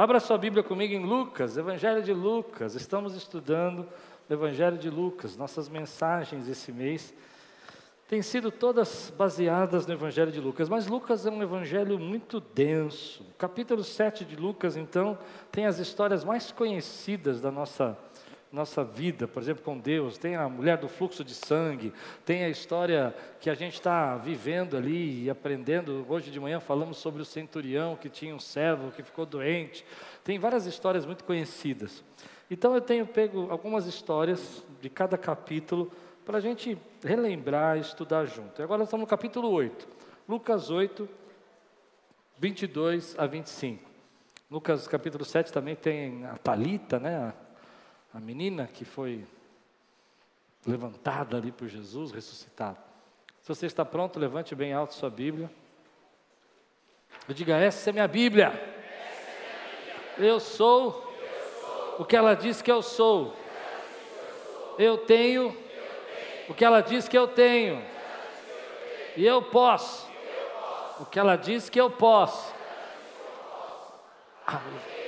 Abra sua Bíblia comigo em Lucas, Evangelho de Lucas. Estamos estudando o Evangelho de Lucas. Nossas mensagens esse mês têm sido todas baseadas no Evangelho de Lucas, mas Lucas é um evangelho muito denso. O capítulo 7 de Lucas, então, tem as histórias mais conhecidas da nossa nossa vida, por exemplo, com Deus, tem a mulher do fluxo de sangue, tem a história que a gente está vivendo ali e aprendendo. Hoje de manhã falamos sobre o centurião que tinha um servo que ficou doente. Tem várias histórias muito conhecidas. Então eu tenho pego algumas histórias de cada capítulo para a gente relembrar e estudar junto. E agora estamos no capítulo 8, Lucas 8, 22 a 25. Lucas capítulo 7 também tem a Talita, né? A menina que foi levantada ali por Jesus, ressuscitada. Se você está pronto, levante bem alto sua Bíblia. Eu diga: essa é minha Bíblia. Eu sou o que ela diz que eu sou. Eu tenho o que ela diz que eu tenho. E eu posso o que ela diz que eu posso. Aleluia.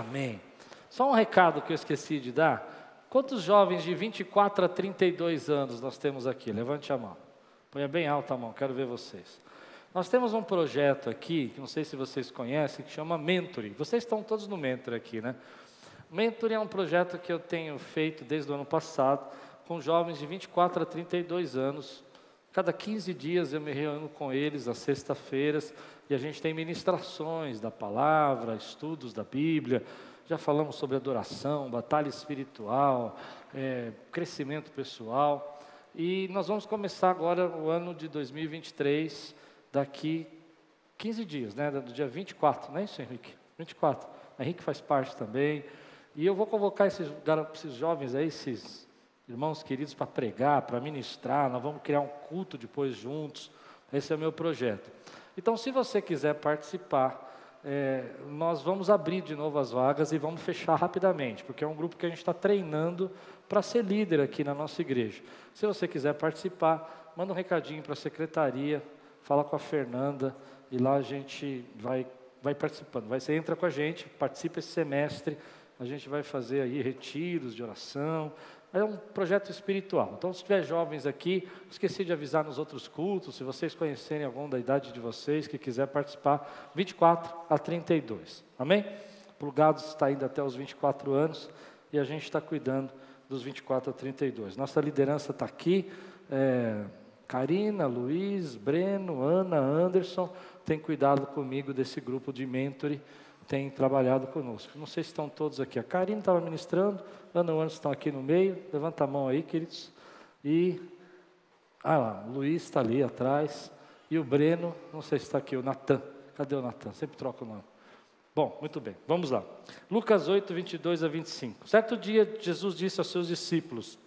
Amém. Só um recado que eu esqueci de dar. Quantos jovens de 24 a 32 anos nós temos aqui? Levante a mão. Ponha bem alta a mão, quero ver vocês. Nós temos um projeto aqui, que não sei se vocês conhecem, que chama Mentoring. Vocês estão todos no Mentor aqui, né? Mentoring é um projeto que eu tenho feito desde o ano passado, com jovens de 24 a 32 anos. Cada 15 dias eu me reúno com eles, às sextas-feiras, e a gente tem ministrações da palavra, estudos da Bíblia, já falamos sobre adoração, batalha espiritual, é, crescimento pessoal. E nós vamos começar agora o ano de 2023, daqui 15 dias, né? Do dia 24, não é isso, Henrique? 24. O Henrique faz parte também. E eu vou convocar esses, esses jovens aí, esses irmãos queridos, para pregar, para ministrar. Nós vamos criar um culto depois juntos. Esse é o meu projeto. Então, se você quiser participar, é, nós vamos abrir de novo as vagas e vamos fechar rapidamente, porque é um grupo que a gente está treinando para ser líder aqui na nossa igreja. Se você quiser participar, manda um recadinho para a secretaria, fala com a Fernanda e lá a gente vai, vai participando. Vai, você entra com a gente, participa esse semestre, a gente vai fazer aí retiros de oração, é um projeto espiritual. Então, se tiver jovens aqui, esqueci de avisar nos outros cultos, se vocês conhecerem algum da idade de vocês que quiser participar, 24 a 32. Amém? Plugados está indo até os 24 anos e a gente está cuidando dos 24 a 32. Nossa liderança está aqui. É, Karina, Luiz, Breno, Ana, Anderson, tem cuidado comigo desse grupo de mentoring tem trabalhado conosco. Não sei se estão todos aqui. A Karine estava ministrando, Ana e Anderson estão aqui no meio. Levanta a mão aí, queridos. E, ah lá, o Luiz está ali atrás. E o Breno, não sei se está aqui, o Natan. Cadê o Natan? Sempre troca o nome. Bom, muito bem, vamos lá. Lucas 8, 22 a 25. Certo dia, Jesus disse aos seus discípulos: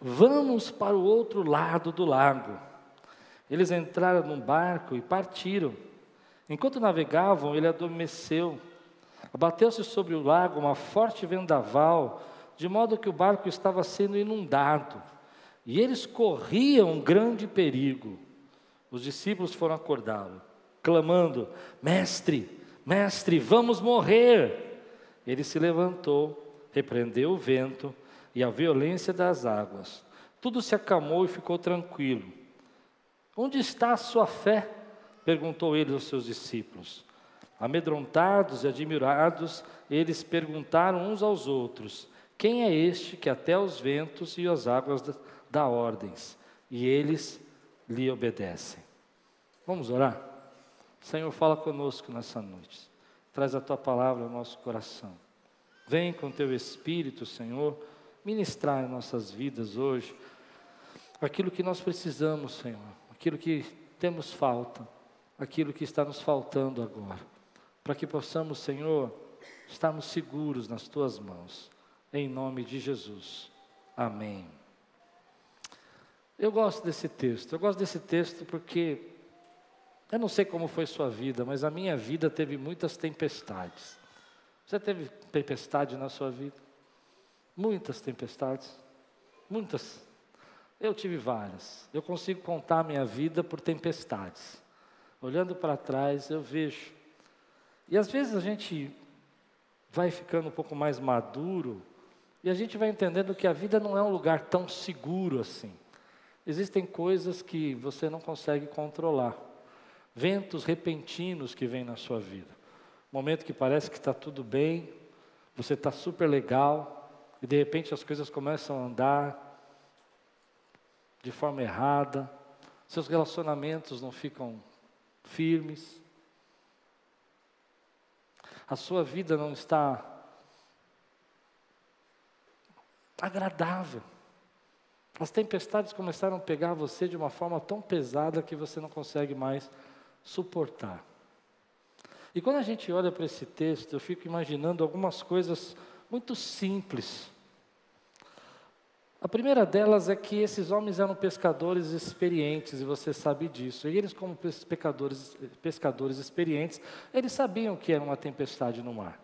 Vamos para o outro lado do lago. Eles entraram num barco e partiram. Enquanto navegavam, ele adormeceu. Abateu-se sobre o lago uma forte vendaval, de modo que o barco estava sendo inundado. E eles corriam um grande perigo. Os discípulos foram acordá-lo, clamando: Mestre, mestre, vamos morrer. Ele se levantou, repreendeu o vento e a violência das águas. Tudo se acalmou e ficou tranquilo. Onde está a sua fé? Perguntou ele aos seus discípulos. Amedrontados e admirados, eles perguntaram uns aos outros: Quem é este que até os ventos e as águas dá ordens? E eles lhe obedecem. Vamos orar? Senhor, fala conosco nessa noite. Traz a tua palavra ao nosso coração. Vem com teu espírito, Senhor, ministrar em nossas vidas hoje aquilo que nós precisamos, Senhor, aquilo que temos falta aquilo que está nos faltando agora, para que possamos, Senhor, estarmos seguros nas tuas mãos, em nome de Jesus. Amém. Eu gosto desse texto, eu gosto desse texto porque eu não sei como foi sua vida, mas a minha vida teve muitas tempestades. Você teve tempestade na sua vida? Muitas tempestades, muitas. Eu tive várias. Eu consigo contar a minha vida por tempestades. Olhando para trás, eu vejo. E às vezes a gente vai ficando um pouco mais maduro e a gente vai entendendo que a vida não é um lugar tão seguro assim. Existem coisas que você não consegue controlar. Ventos repentinos que vêm na sua vida. Momento que parece que está tudo bem, você está super legal, e de repente as coisas começam a andar de forma errada, seus relacionamentos não ficam firmes, a sua vida não está agradável. As tempestades começaram a pegar você de uma forma tão pesada que você não consegue mais suportar. E quando a gente olha para esse texto, eu fico imaginando algumas coisas muito simples. A primeira delas é que esses homens eram pescadores experientes, e você sabe disso. E eles, como pescadores, pescadores experientes, eles sabiam que era uma tempestade no mar.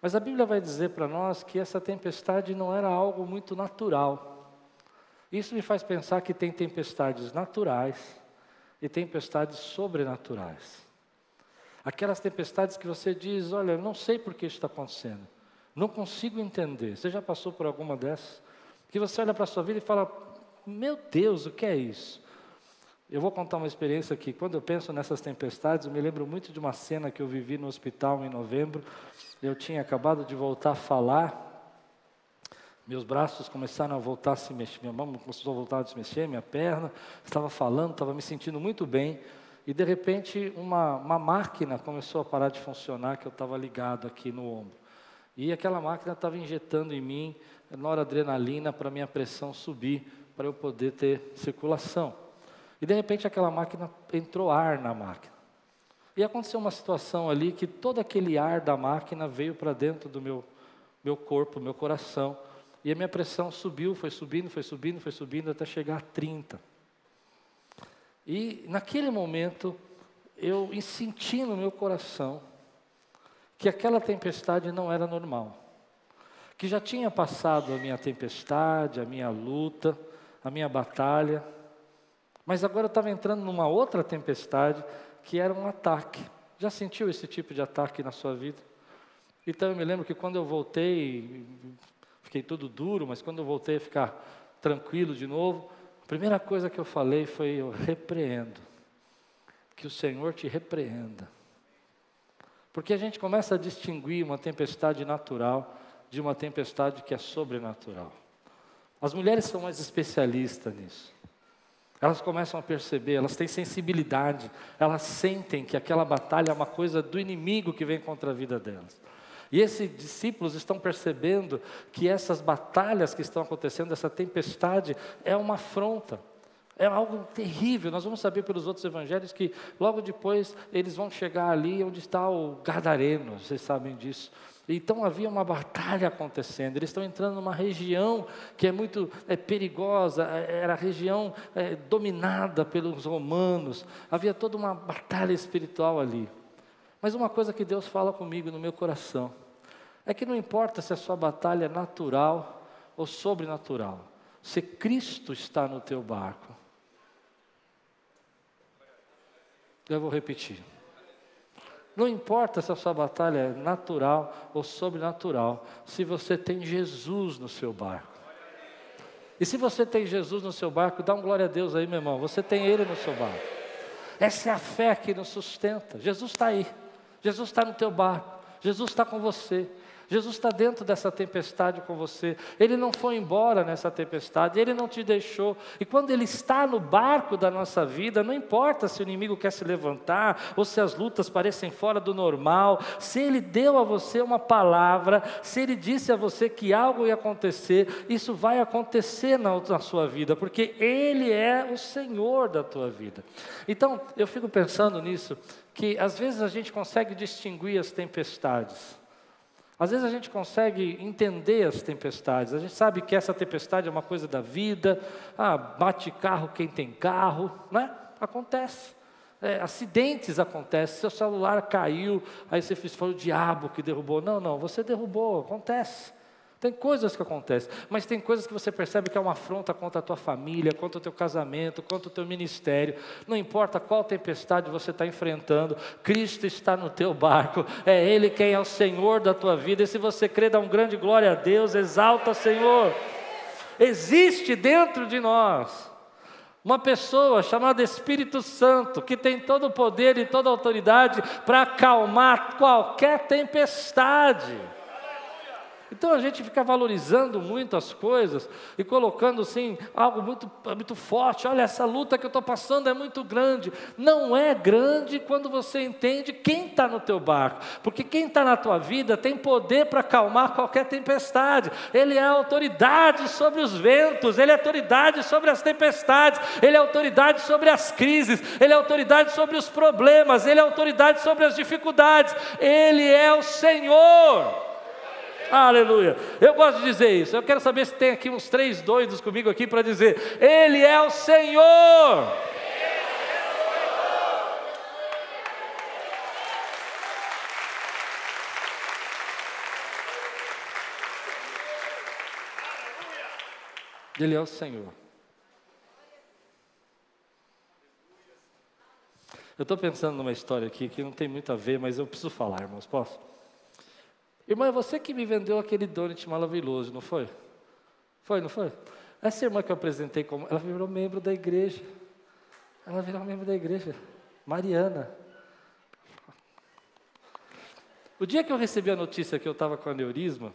Mas a Bíblia vai dizer para nós que essa tempestade não era algo muito natural. Isso me faz pensar que tem tempestades naturais e tempestades sobrenaturais. Aquelas tempestades que você diz: Olha, não sei por que isso está acontecendo, não consigo entender. Você já passou por alguma dessas? Que você olha para a sua vida e fala: Meu Deus, o que é isso? Eu vou contar uma experiência que, quando eu penso nessas tempestades, eu me lembro muito de uma cena que eu vivi no hospital em novembro. Eu tinha acabado de voltar a falar, meus braços começaram a voltar a se mexer, minha mão começou a voltar a se mexer, minha perna, estava falando, estava me sentindo muito bem. E de repente, uma, uma máquina começou a parar de funcionar, que eu estava ligado aqui no ombro. E aquela máquina estava injetando em mim noradrenalina para minha pressão subir, para eu poder ter circulação. E de repente aquela máquina entrou ar na máquina. E aconteceu uma situação ali que todo aquele ar da máquina veio para dentro do meu, meu corpo, meu coração. E a minha pressão subiu, foi subindo, foi subindo, foi subindo até chegar a 30. E naquele momento eu senti no meu coração que aquela tempestade não era normal. Que já tinha passado a minha tempestade, a minha luta, a minha batalha mas agora eu estava entrando numa outra tempestade, que era um ataque. Já sentiu esse tipo de ataque na sua vida? Então eu me lembro que quando eu voltei, fiquei tudo duro, mas quando eu voltei a ficar tranquilo de novo, a primeira coisa que eu falei foi: Eu repreendo. Que o Senhor te repreenda. Porque a gente começa a distinguir uma tempestade natural de uma tempestade que é sobrenatural. As mulheres são mais especialistas nisso. Elas começam a perceber, elas têm sensibilidade, elas sentem que aquela batalha é uma coisa do inimigo que vem contra a vida delas. E esses discípulos estão percebendo que essas batalhas que estão acontecendo, essa tempestade, é uma afronta, é algo terrível. Nós vamos saber pelos outros evangelhos que logo depois eles vão chegar ali onde está o Gadareno, vocês sabem disso. Então havia uma batalha acontecendo. Eles estão entrando numa região que é muito é, perigosa, é, era a região é, dominada pelos romanos. Havia toda uma batalha espiritual ali. Mas uma coisa que Deus fala comigo no meu coração é que não importa se a sua batalha é natural ou sobrenatural, se Cristo está no teu barco. Eu vou repetir. Não importa se a sua batalha é natural ou sobrenatural, se você tem Jesus no seu barco. E se você tem Jesus no seu barco, dá um glória a Deus aí, meu irmão. Você tem Ele no seu barco. Essa é a fé que nos sustenta. Jesus está aí. Jesus está no teu barco. Jesus está com você. Jesus está dentro dessa tempestade com você. Ele não foi embora nessa tempestade, ele não te deixou. E quando ele está no barco da nossa vida, não importa se o inimigo quer se levantar ou se as lutas parecem fora do normal, se ele deu a você uma palavra, se ele disse a você que algo ia acontecer, isso vai acontecer na, na sua vida, porque ele é o Senhor da tua vida. Então, eu fico pensando nisso, que às vezes a gente consegue distinguir as tempestades. Às vezes a gente consegue entender as tempestades, a gente sabe que essa tempestade é uma coisa da vida, ah, bate carro quem tem carro, né? Acontece. É, acidentes acontecem, seu celular caiu, aí você fez, foi o diabo que derrubou. Não, não, você derrubou, acontece. Tem coisas que acontecem, mas tem coisas que você percebe que é uma afronta contra a tua família, contra o teu casamento, contra o teu ministério. Não importa qual tempestade você está enfrentando, Cristo está no teu barco, é Ele quem é o Senhor da tua vida. E se você crê, dá um grande glória a Deus, exalta Senhor. Existe dentro de nós uma pessoa chamada Espírito Santo, que tem todo o poder e toda a autoridade para acalmar qualquer tempestade. Então a gente fica valorizando muito as coisas e colocando assim algo muito, muito forte. Olha, essa luta que eu estou passando é muito grande. Não é grande quando você entende quem está no teu barco, porque quem está na tua vida tem poder para acalmar qualquer tempestade. Ele é autoridade sobre os ventos, ele é autoridade sobre as tempestades, ele é autoridade sobre as crises, ele é autoridade sobre os problemas, ele é autoridade sobre as dificuldades. Ele é o Senhor. Aleluia. Eu gosto de dizer isso. Eu quero saber se tem aqui uns três doidos comigo aqui para dizer: Ele é o Senhor. Ele é o Senhor. Eu estou pensando numa história aqui que não tem muito a ver, mas eu preciso falar, irmãos. Posso? Irmã, é você que me vendeu aquele donut maravilhoso, não foi? Foi, não foi? Essa irmã que eu apresentei como. Ela virou membro da igreja. Ela virou membro da igreja. Mariana. O dia que eu recebi a notícia que eu estava com aneurisma,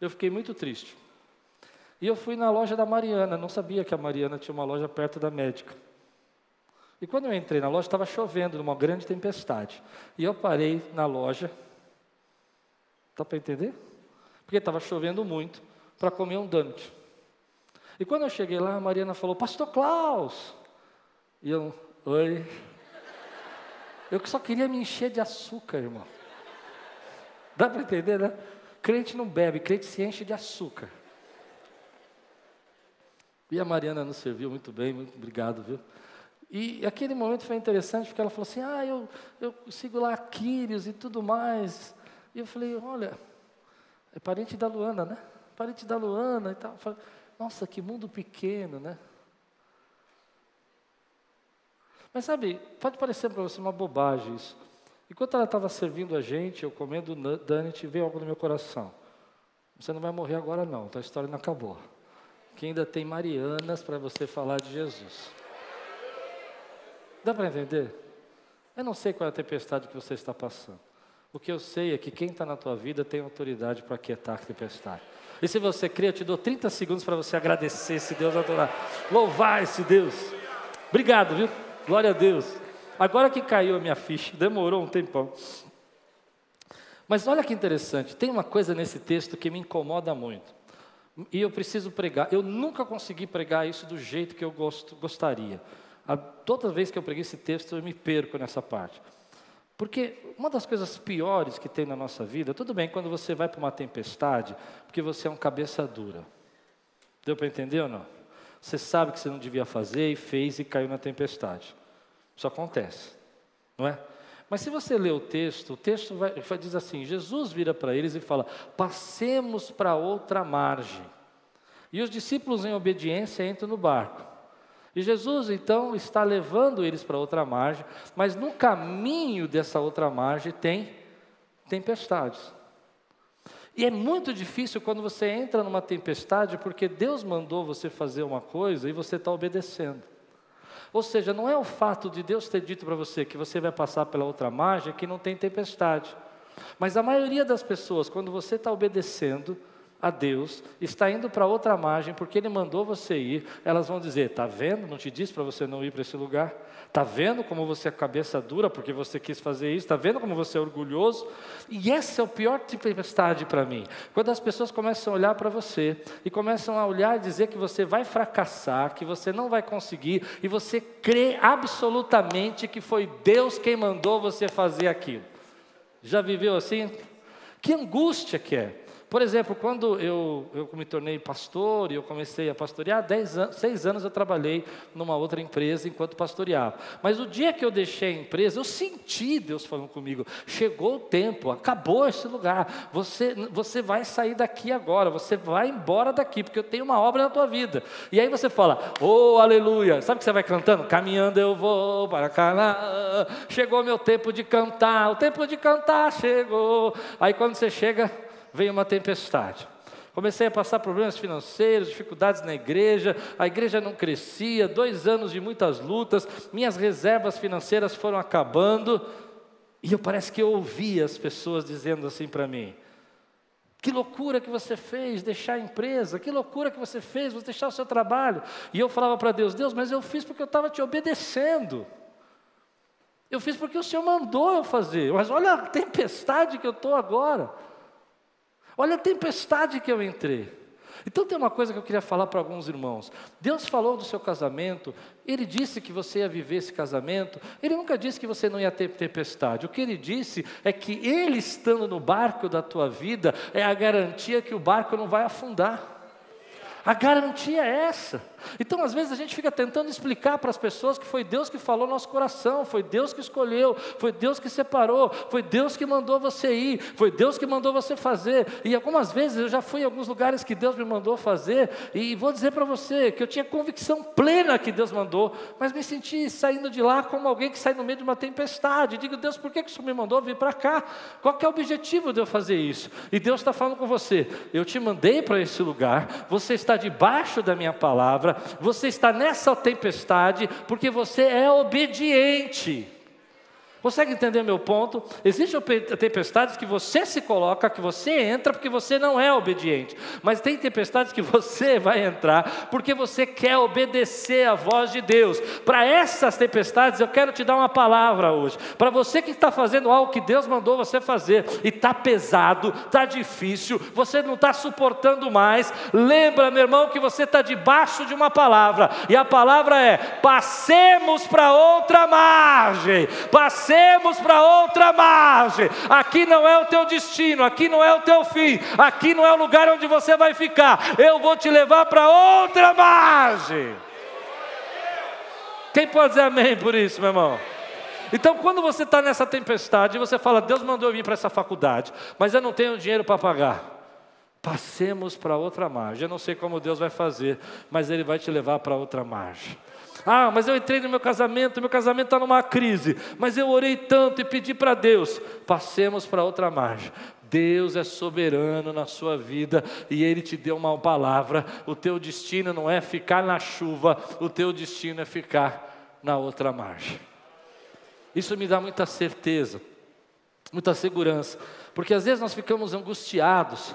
eu fiquei muito triste. E eu fui na loja da Mariana, não sabia que a Mariana tinha uma loja perto da médica. E quando eu entrei na loja, estava chovendo, numa grande tempestade. E eu parei na loja Dá para entender? Porque estava chovendo muito para comer um donut. E quando eu cheguei lá, a Mariana falou, Pastor Klaus. E eu, oi. Eu só queria me encher de açúcar, irmão. Dá para entender, né? Crente não bebe, crente se enche de açúcar. E a Mariana nos serviu muito bem, muito obrigado, viu? E aquele momento foi interessante porque ela falou assim: Ah, eu, eu sigo lá Quírios e tudo mais. E eu falei, olha, é parente da Luana, né? Parente da Luana e tal. Falei, Nossa, que mundo pequeno, né? Mas sabe, pode parecer para você uma bobagem isso. Enquanto ela estava servindo a gente, eu comendo Dante, veio algo no meu coração. Você não vai morrer agora não, a história não acabou. Que ainda tem Marianas para você falar de Jesus. Dá para entender? Eu não sei qual é a tempestade que você está passando. O que eu sei é que quem está na tua vida tem autoridade para quietar a tempestade. E se você crê, eu te dou 30 segundos para você agradecer esse Deus, adorar, louvar esse Deus. Obrigado, viu? Glória a Deus. Agora que caiu a minha ficha, demorou um tempão. Mas olha que interessante, tem uma coisa nesse texto que me incomoda muito. E eu preciso pregar. Eu nunca consegui pregar isso do jeito que eu gosto, gostaria. A, toda vez que eu preguei esse texto, eu me perco nessa parte. Porque uma das coisas piores que tem na nossa vida, tudo bem quando você vai para uma tempestade, porque você é um cabeça dura. Deu para entender ou não? Você sabe que você não devia fazer e fez e caiu na tempestade. Isso acontece, não é? Mas se você ler o texto, o texto vai diz assim: Jesus vira para eles e fala: passemos para outra margem. E os discípulos, em obediência, entram no barco. E Jesus então está levando eles para outra margem, mas no caminho dessa outra margem tem tempestades. E é muito difícil quando você entra numa tempestade, porque Deus mandou você fazer uma coisa e você está obedecendo. Ou seja, não é o fato de Deus ter dito para você que você vai passar pela outra margem que não tem tempestade. Mas a maioria das pessoas, quando você está obedecendo, a Deus, está indo para outra margem porque Ele mandou você ir, elas vão dizer: Está vendo? Não te disse para você não ir para esse lugar? Está vendo como você é cabeça dura porque você quis fazer isso? Está vendo como você é orgulhoso? E essa é o pior tempestade para mim. Quando as pessoas começam a olhar para você e começam a olhar e dizer que você vai fracassar, que você não vai conseguir, e você crê absolutamente que foi Deus quem mandou você fazer aquilo. Já viveu assim? Que angústia que é. Por exemplo, quando eu, eu me tornei pastor e eu comecei a pastorear, dez anos, seis anos eu trabalhei numa outra empresa enquanto pastoreava. Mas o dia que eu deixei a empresa, eu senti Deus falando comigo: chegou o tempo, acabou esse lugar, você, você vai sair daqui agora, você vai embora daqui, porque eu tenho uma obra na tua vida. E aí você fala: oh, aleluia. Sabe o que você vai cantando? Caminhando eu vou para Canaã. Chegou meu tempo de cantar, o tempo de cantar chegou. Aí quando você chega, veio uma tempestade. Comecei a passar problemas financeiros, dificuldades na igreja, a igreja não crescia, dois anos de muitas lutas, minhas reservas financeiras foram acabando, e eu parece que eu ouvi as pessoas dizendo assim para mim: que loucura que você fez deixar a empresa, que loucura que você fez você deixar o seu trabalho. E eu falava para Deus: Deus, mas eu fiz porque eu estava te obedecendo. Eu fiz porque o Senhor mandou eu fazer, mas olha a tempestade que eu estou agora. Olha a tempestade que eu entrei. Então tem uma coisa que eu queria falar para alguns irmãos. Deus falou do seu casamento, Ele disse que você ia viver esse casamento, Ele nunca disse que você não ia ter tempestade. O que Ele disse é que Ele estando no barco da tua vida é a garantia que o barco não vai afundar. A garantia é essa. Então, às vezes, a gente fica tentando explicar para as pessoas que foi Deus que falou no nosso coração, foi Deus que escolheu, foi Deus que separou, foi Deus que mandou você ir, foi Deus que mandou você fazer. E algumas vezes eu já fui em alguns lugares que Deus me mandou fazer, e vou dizer para você que eu tinha convicção plena que Deus mandou, mas me senti saindo de lá como alguém que sai no meio de uma tempestade. Digo, Deus, por que, que o Senhor me mandou vir para cá? Qual é o objetivo de eu fazer isso? E Deus está falando com você: eu te mandei para esse lugar, você está debaixo da minha palavra, você está nessa tempestade porque você é obediente. Consegue entender meu ponto? Existem tempestades que você se coloca, que você entra porque você não é obediente. Mas tem tempestades que você vai entrar porque você quer obedecer a voz de Deus. Para essas tempestades eu quero te dar uma palavra hoje. Para você que está fazendo algo que Deus mandou você fazer e está pesado, está difícil, você não está suportando mais. Lembra, meu irmão, que você está debaixo de uma palavra e a palavra é: passemos para outra margem. Passemos passemos para outra margem. Aqui não é o teu destino, aqui não é o teu fim, aqui não é o lugar onde você vai ficar. Eu vou te levar para outra margem. Quem pode dizer amém por isso, meu irmão? Então, quando você está nessa tempestade, você fala: Deus mandou eu vir para essa faculdade, mas eu não tenho dinheiro para pagar. Passemos para outra margem. Eu não sei como Deus vai fazer, mas Ele vai te levar para outra margem. Ah, mas eu entrei no meu casamento, meu casamento está numa crise, mas eu orei tanto e pedi para Deus. Passemos para outra margem. Deus é soberano na sua vida e Ele te deu uma palavra. O teu destino não é ficar na chuva, o teu destino é ficar na outra margem. Isso me dá muita certeza, muita segurança, porque às vezes nós ficamos angustiados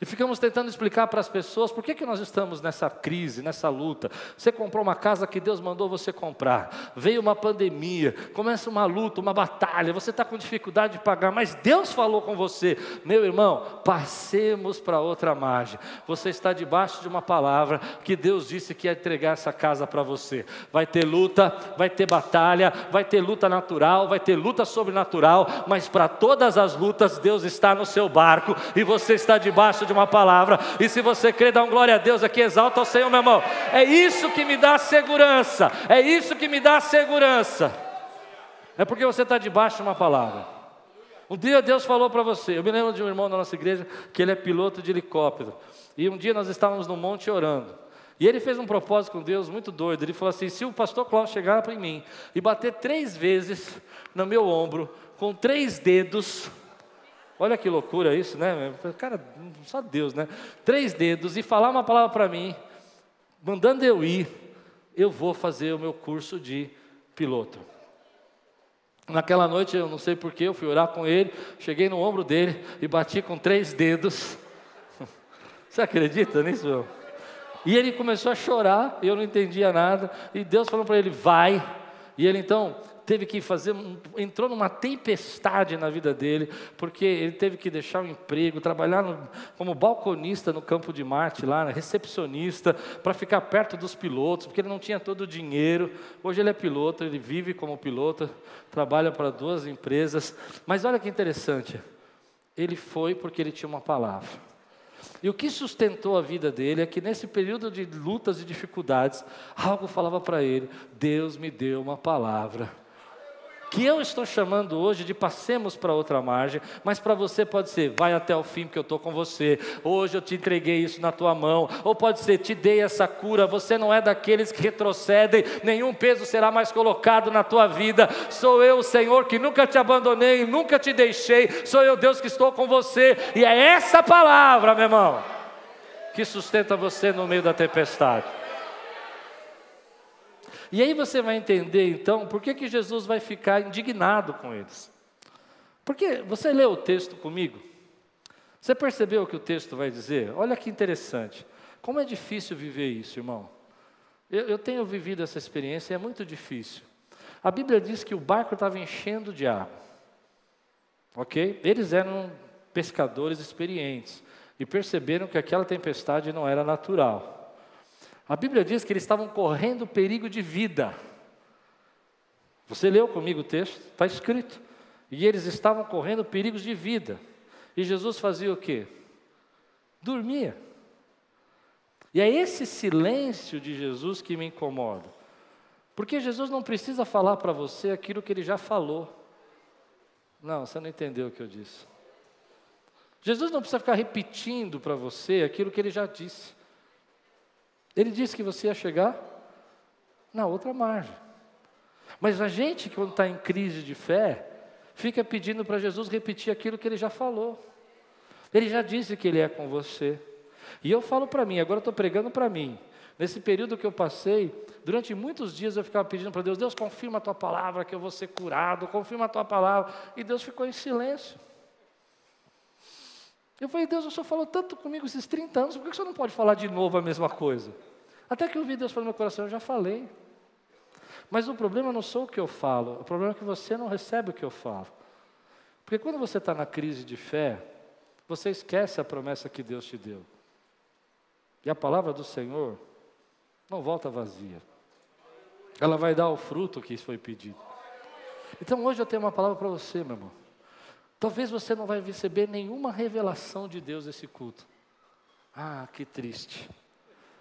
e ficamos tentando explicar para as pessoas por que, que nós estamos nessa crise, nessa luta. Você comprou uma casa que Deus mandou você comprar, veio uma pandemia, começa uma luta, uma batalha, você está com dificuldade de pagar, mas Deus falou com você, meu irmão, passemos para outra margem. Você está debaixo de uma palavra que Deus disse que ia entregar essa casa para você. Vai ter luta, vai ter batalha, vai ter luta natural, vai ter luta sobrenatural, mas para todas as lutas, Deus está no seu barco e você está debaixo de de uma palavra. E se você crê, dá um glória a Deus aqui, exalta o Senhor, meu irmão. É isso que me dá segurança. É isso que me dá segurança. É porque você está debaixo de uma palavra. Um dia Deus falou para você. Eu me lembro de um irmão da nossa igreja que ele é piloto de helicóptero. E um dia nós estávamos no monte orando. E ele fez um propósito com Deus muito doido. Ele falou assim: se o pastor Cláudio chegar para mim e bater três vezes no meu ombro, com três dedos, Olha que loucura isso, né? Cara, só Deus, né? Três dedos e falar uma palavra para mim, mandando eu ir, eu vou fazer o meu curso de piloto. Naquela noite, eu não sei porquê, eu fui orar com ele, cheguei no ombro dele e bati com três dedos. Você acredita nisso? E ele começou a chorar, eu não entendia nada, e Deus falou para ele: vai. E ele então teve que fazer, entrou numa tempestade na vida dele, porque ele teve que deixar o emprego, trabalhar no, como balconista no campo de Marte, lá, né, recepcionista, para ficar perto dos pilotos, porque ele não tinha todo o dinheiro. Hoje ele é piloto, ele vive como piloto, trabalha para duas empresas. Mas olha que interessante, ele foi porque ele tinha uma palavra. E o que sustentou a vida dele é que nesse período de lutas e dificuldades, algo falava para ele: Deus me deu uma palavra que eu estou chamando hoje de passemos para outra margem, mas para você pode ser, vai até o fim, porque eu estou com você. Hoje eu te entreguei isso na tua mão. Ou pode ser, te dei essa cura. Você não é daqueles que retrocedem, nenhum peso será mais colocado na tua vida. Sou eu, o Senhor, que nunca te abandonei, nunca te deixei. Sou eu, Deus, que estou com você. E é essa palavra, meu irmão, que sustenta você no meio da tempestade. E aí você vai entender então por que, que Jesus vai ficar indignado com eles. Porque você leu o texto comigo? Você percebeu o que o texto vai dizer? Olha que interessante. Como é difícil viver isso, irmão. Eu, eu tenho vivido essa experiência e é muito difícil. A Bíblia diz que o barco estava enchendo de água. Ok? Eles eram pescadores experientes e perceberam que aquela tempestade não era natural. A Bíblia diz que eles estavam correndo perigo de vida. Você leu comigo o texto? Está escrito. E eles estavam correndo perigos de vida. E Jesus fazia o quê? Dormia. E é esse silêncio de Jesus que me incomoda. Porque Jesus não precisa falar para você aquilo que ele já falou. Não, você não entendeu o que eu disse. Jesus não precisa ficar repetindo para você aquilo que ele já disse. Ele disse que você ia chegar na outra margem. Mas a gente, quando está em crise de fé, fica pedindo para Jesus repetir aquilo que ele já falou. Ele já disse que ele é com você. E eu falo para mim, agora estou pregando para mim. Nesse período que eu passei, durante muitos dias eu ficava pedindo para Deus: Deus, confirma a tua palavra que eu vou ser curado, confirma a tua palavra. E Deus ficou em silêncio. Eu falei, Deus, o Senhor falou tanto comigo esses 30 anos, por que o Senhor não pode falar de novo a mesma coisa? Até que eu vi Deus falar no meu coração, eu já falei. Mas o problema não sou o que eu falo, o problema é que você não recebe o que eu falo. Porque quando você está na crise de fé, você esquece a promessa que Deus te deu. E a palavra do Senhor não volta vazia. Ela vai dar o fruto que foi pedido. Então hoje eu tenho uma palavra para você, meu irmão. Talvez você não vai receber nenhuma revelação de Deus nesse culto. Ah, que triste.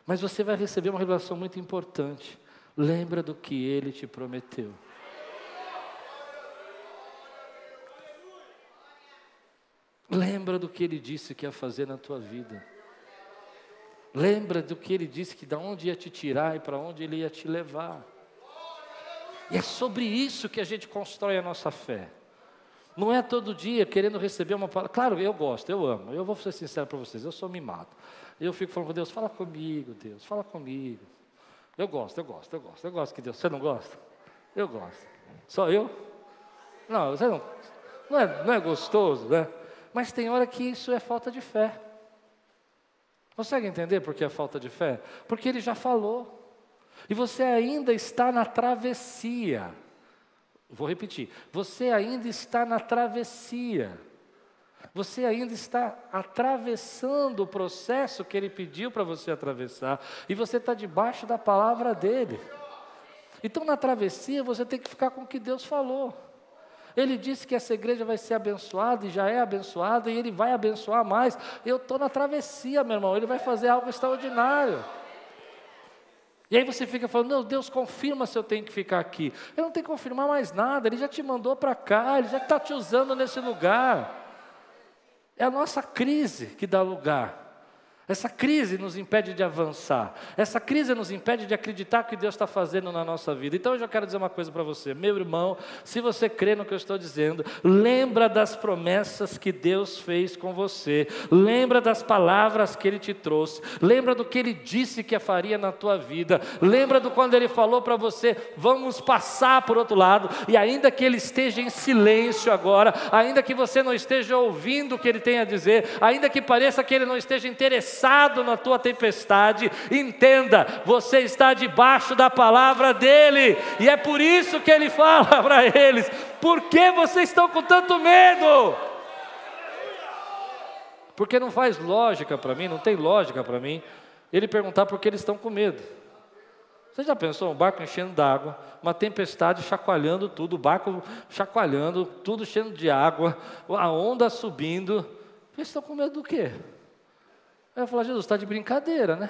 Mas você vai receber uma revelação muito importante. Lembra do que ele te prometeu. Lembra do que ele disse que ia fazer na tua vida. Lembra do que ele disse que da onde ia te tirar e para onde ele ia te levar. E é sobre isso que a gente constrói a nossa fé. Não é todo dia querendo receber uma palavra. Claro, eu gosto, eu amo. Eu vou ser sincero para vocês, eu sou mimado. Eu fico falando com Deus, fala comigo, Deus, fala comigo. Eu gosto, eu gosto, eu gosto, eu gosto que Deus. Você não gosta? Eu gosto. Só eu? Não, você não. Não é, não é gostoso, né? Mas tem hora que isso é falta de fé. Consegue entender por que é falta de fé? Porque ele já falou. E você ainda está na travessia. Vou repetir. Você ainda está na travessia. Você ainda está atravessando o processo que ele pediu para você atravessar. E você está debaixo da palavra dele. Então, na travessia, você tem que ficar com o que Deus falou. Ele disse que essa igreja vai ser abençoada e já é abençoada e ele vai abençoar mais. Eu estou na travessia, meu irmão. Ele vai fazer algo extraordinário. E aí você fica falando, meu Deus, confirma se eu tenho que ficar aqui. Ele não tem que confirmar mais nada, ele já te mandou para cá, ele já está te usando nesse lugar. É a nossa crise que dá lugar essa crise nos impede de avançar. Essa crise nos impede de acreditar que Deus está fazendo na nossa vida. Então eu já quero dizer uma coisa para você, meu irmão, se você crê no que eu estou dizendo, lembra das promessas que Deus fez com você. Lembra das palavras que Ele te trouxe. Lembra do que Ele disse que faria na tua vida. Lembra do quando Ele falou para você, vamos passar por outro lado. E ainda que Ele esteja em silêncio agora, ainda que você não esteja ouvindo o que Ele tem a dizer, ainda que pareça que Ele não esteja interessado interessado na tua tempestade, entenda, você está debaixo da palavra dele, e é por isso que ele fala para eles: por que vocês estão com tanto medo? Porque não faz lógica para mim, não tem lógica para mim, ele perguntar por que eles estão com medo. Você já pensou um barco enchendo d'água, uma tempestade chacoalhando tudo, o barco chacoalhando, tudo cheio de água, a onda subindo. Eles estão com medo do quê? Aí eu falei, Jesus, está de brincadeira, né?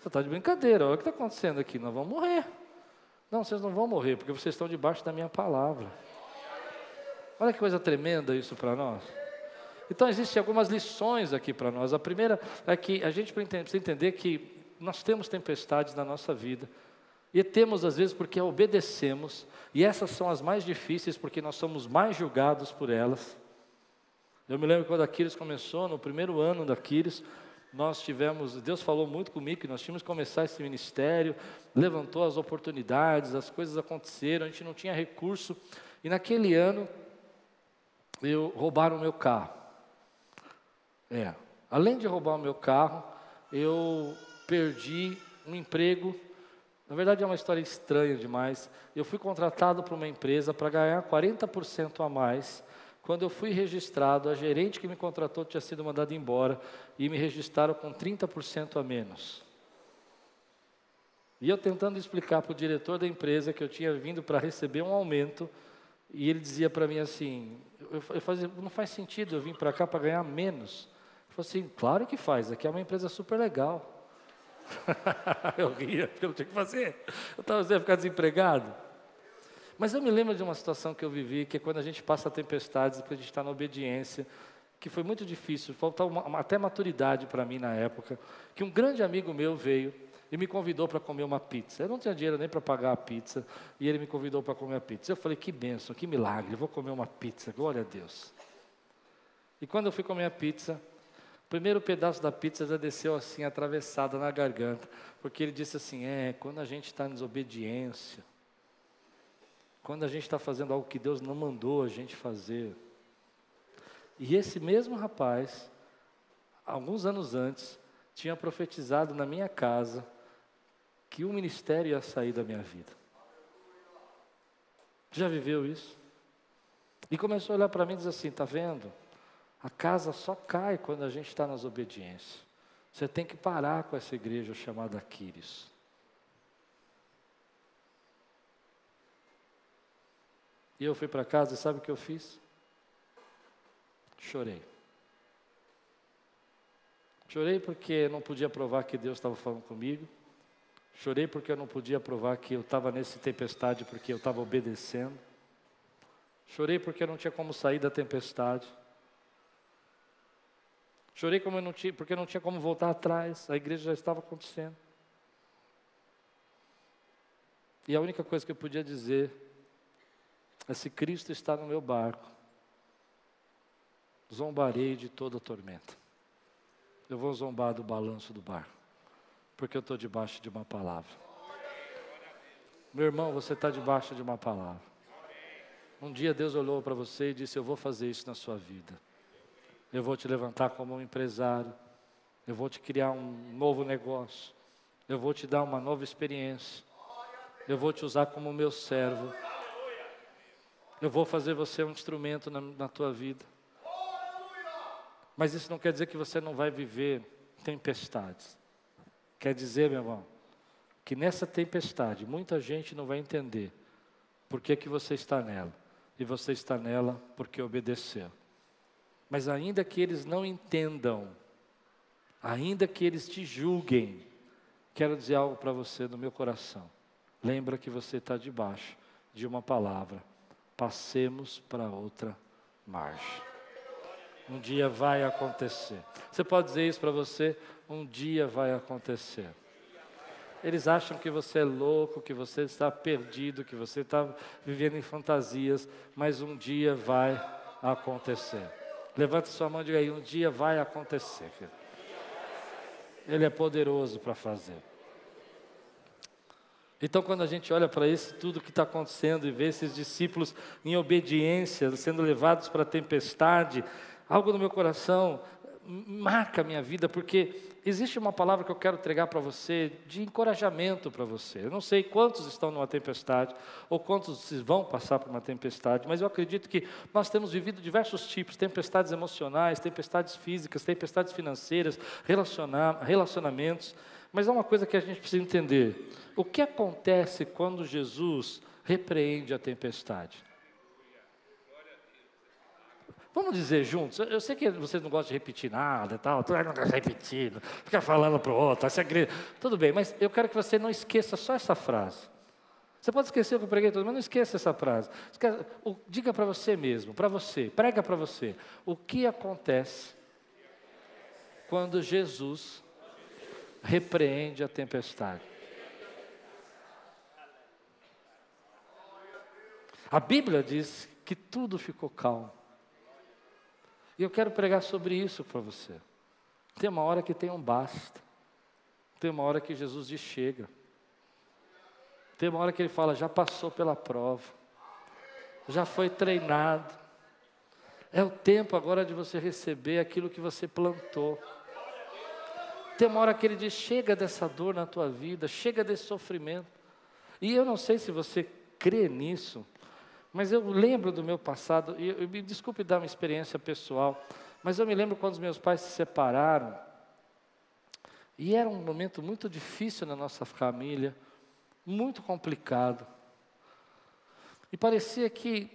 Você está de brincadeira, olha o que está acontecendo aqui, nós vamos morrer. Não, vocês não vão morrer, porque vocês estão debaixo da minha palavra. Olha que coisa tremenda isso para nós. Então, existem algumas lições aqui para nós. A primeira é que a gente precisa entender que nós temos tempestades na nossa vida. E temos, às vezes, porque obedecemos. E essas são as mais difíceis, porque nós somos mais julgados por elas. Eu me lembro quando a Aquiles começou, no primeiro ano da Aquiles, nós tivemos, Deus falou muito comigo que nós tínhamos que começar esse ministério, levantou as oportunidades, as coisas aconteceram, a gente não tinha recurso. E naquele ano, eu roubaram o meu carro. É, além de roubar o meu carro, eu perdi um emprego. Na verdade é uma história estranha demais. Eu fui contratado por uma empresa para ganhar 40% a mais. Quando eu fui registrado, a gerente que me contratou tinha sido mandada embora e me registraram com 30% a menos. E eu tentando explicar para o diretor da empresa que eu tinha vindo para receber um aumento, e ele dizia para mim assim: eu, eu fazia, não faz sentido eu vim para cá para ganhar menos. Ele falou assim: claro que faz, aqui é uma empresa super legal. eu ria, porque eu não tinha que fazer. Eu estava ficar desempregado. Mas eu me lembro de uma situação que eu vivi, que é quando a gente passa tempestades, porque a gente está na obediência, que foi muito difícil, faltou uma, até maturidade para mim na época, que um grande amigo meu veio e me convidou para comer uma pizza. Eu não tinha dinheiro nem para pagar a pizza, e ele me convidou para comer a pizza. Eu falei, que bênção, que milagre, vou comer uma pizza, glória a Deus. E quando eu fui comer a pizza, o primeiro pedaço da pizza já desceu assim, atravessada na garganta, porque ele disse assim: é, quando a gente está em desobediência, quando a gente está fazendo algo que Deus não mandou a gente fazer. E esse mesmo rapaz, alguns anos antes, tinha profetizado na minha casa que o ministério ia sair da minha vida. Já viveu isso? E começou a olhar para mim e dizer assim: está vendo? A casa só cai quando a gente está nas obediências. Você tem que parar com essa igreja chamada Quíris. E eu fui para casa e sabe o que eu fiz? Chorei. Chorei porque não podia provar que Deus estava falando comigo. Chorei porque eu não podia provar que eu estava nessa tempestade porque eu estava obedecendo. Chorei porque eu não tinha como sair da tempestade. Chorei como eu não tinha, porque não tinha como voltar atrás, a igreja já estava acontecendo. E a única coisa que eu podia dizer se Cristo está no meu barco, zombarei de toda a tormenta. Eu vou zombar do balanço do barco, porque eu estou debaixo de uma palavra. Meu irmão, você está debaixo de uma palavra. Um dia Deus olhou para você e disse: Eu vou fazer isso na sua vida eu vou te levantar como um empresário, eu vou te criar um novo negócio, eu vou te dar uma nova experiência, eu vou te usar como meu servo, eu vou fazer você um instrumento na, na tua vida. Mas isso não quer dizer que você não vai viver tempestades. Quer dizer, meu irmão, que nessa tempestade muita gente não vai entender por que, que você está nela. E você está nela porque obedeceu. Mas ainda que eles não entendam, ainda que eles te julguem, quero dizer algo para você no meu coração. Lembra que você está debaixo de uma palavra. Passemos para outra margem. Um dia vai acontecer. Você pode dizer isso para você? Um dia vai acontecer. Eles acham que você é louco, que você está perdido, que você está vivendo em fantasias, mas um dia vai acontecer. Levanta sua mão e diga aí, um dia vai acontecer. Ele é poderoso para fazer. Então, quando a gente olha para isso, tudo que está acontecendo e vê esses discípulos em obediência, sendo levados para a tempestade, algo no meu coração marca a minha vida, porque existe uma palavra que eu quero entregar para você de encorajamento para você. Eu não sei quantos estão numa tempestade ou quantos vão passar por uma tempestade, mas eu acredito que nós temos vivido diversos tipos: tempestades emocionais, tempestades físicas, tempestades financeiras, relacionamentos. Mas há uma coisa que a gente precisa entender: o que acontece quando Jesus repreende a tempestade? Vamos dizer juntos. Eu, sei que vocês não gostam de repetir nada e tal. Tu não gosta de repetir, fica falando para o outro. Tudo bem, mas eu quero que você não esqueça só essa frase. Você pode esquecer o que eu preguei todo, mas não esqueça essa frase. diga para você mesmo, para você, prega para você. O que acontece quando Jesus repreende a tempestade? A Bíblia diz que tudo ficou calmo. E eu quero pregar sobre isso para você. Tem uma hora que tem um basta. Tem uma hora que Jesus diz chega. Tem uma hora que ele fala, já passou pela prova. Já foi treinado. É o tempo agora de você receber aquilo que você plantou. Tem uma hora que ele diz: chega dessa dor na tua vida, chega desse sofrimento. E eu não sei se você crê nisso, mas eu lembro do meu passado, e eu, me desculpe dar uma experiência pessoal, mas eu me lembro quando os meus pais se separaram, e era um momento muito difícil na nossa família, muito complicado. E parecia que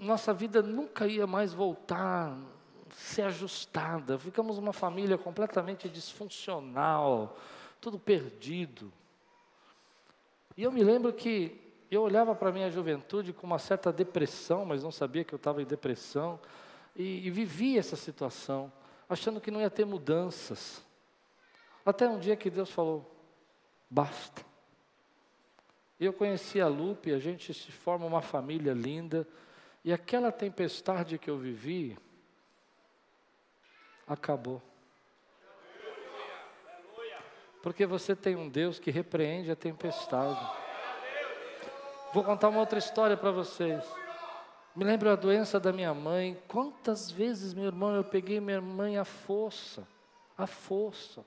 nossa vida nunca ia mais voltar, ser ajustada. Ficamos uma família completamente disfuncional, tudo perdido. E eu me lembro que eu olhava para a minha juventude com uma certa depressão, mas não sabia que eu estava em depressão, e, e vivia essa situação, achando que não ia ter mudanças. Até um dia que Deus falou: basta. Eu conheci a Lupe, a gente se forma uma família linda, e aquela tempestade que eu vivi acabou. Porque você tem um Deus que repreende a tempestade. Vou contar uma outra história para vocês. Me lembro a doença da minha mãe. Quantas vezes, meu irmão, eu peguei minha mãe à força, à força,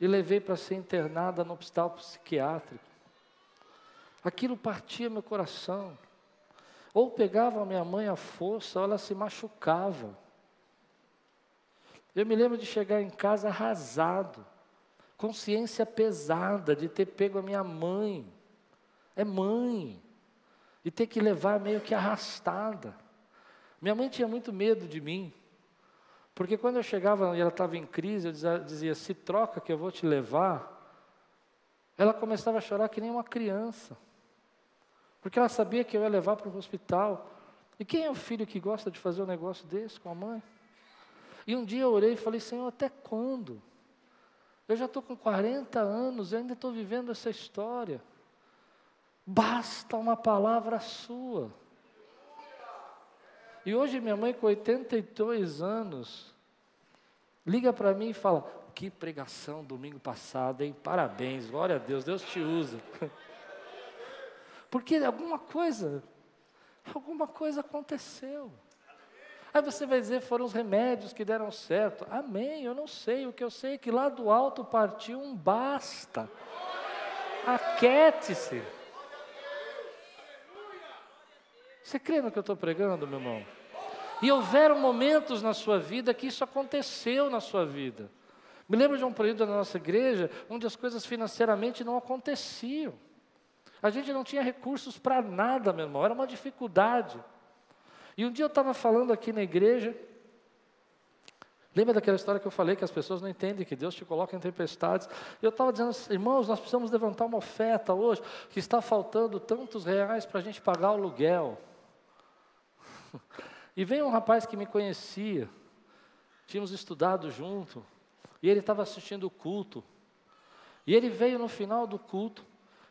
e levei para ser internada no hospital psiquiátrico. Aquilo partia meu coração. Ou pegava minha mãe à força, ou ela se machucava. Eu me lembro de chegar em casa arrasado, consciência pesada de ter pego a minha mãe é mãe. E ter que levar meio que arrastada. Minha mãe tinha muito medo de mim. Porque quando eu chegava e ela estava em crise, eu dizia, se troca que eu vou te levar. Ela começava a chorar que nem uma criança. Porque ela sabia que eu ia levar para o hospital. E quem é o filho que gosta de fazer um negócio desse com a mãe? E um dia eu orei e falei: Senhor, até quando? Eu já estou com 40 anos, eu ainda estou vivendo essa história. Basta uma palavra sua. E hoje minha mãe, com 82 anos, liga para mim e fala: Que pregação domingo passado, hein? Parabéns, glória a Deus, Deus te usa. Porque alguma coisa, alguma coisa aconteceu. Aí você vai dizer, foram os remédios que deram certo. Amém, eu não sei. O que eu sei é que lá do alto partiu um basta. Aquete-se. Você crê no que eu estou pregando, meu irmão? E houveram momentos na sua vida que isso aconteceu na sua vida. Me lembro de um período na nossa igreja onde as coisas financeiramente não aconteciam. A gente não tinha recursos para nada, meu irmão, era uma dificuldade. E um dia eu estava falando aqui na igreja, lembra daquela história que eu falei que as pessoas não entendem que Deus te coloca em tempestades? Eu estava dizendo, irmãos, nós precisamos levantar uma oferta hoje, que está faltando tantos reais para a gente pagar o aluguel. E veio um rapaz que me conhecia, tínhamos estudado junto, e ele estava assistindo o culto. E ele veio no final do culto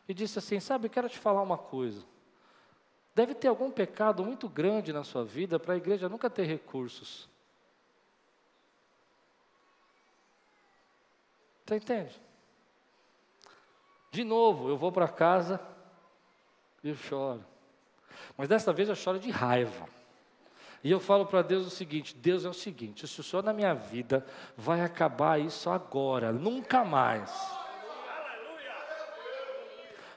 e disse assim: Sabe, eu quero te falar uma coisa. Deve ter algum pecado muito grande na sua vida para a igreja nunca ter recursos. Você entende? De novo, eu vou para casa e eu choro. Mas dessa vez eu choro de raiva. E eu falo para Deus o seguinte: Deus é o seguinte, se o Senhor na minha vida vai acabar isso agora, nunca mais.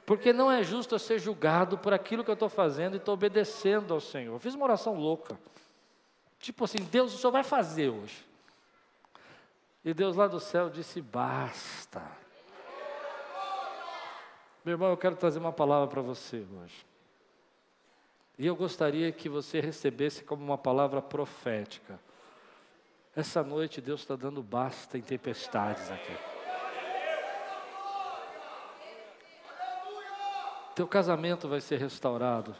Porque não é justo eu ser julgado por aquilo que eu estou fazendo e estou obedecendo ao Senhor. Eu fiz uma oração louca. Tipo assim, Deus, o Senhor vai fazer hoje. E Deus lá do céu disse: basta. Meu irmão, eu quero trazer uma palavra para você hoje. E eu gostaria que você recebesse como uma palavra profética. Essa noite Deus está dando basta em tempestades aqui. Teu casamento vai ser restaurado.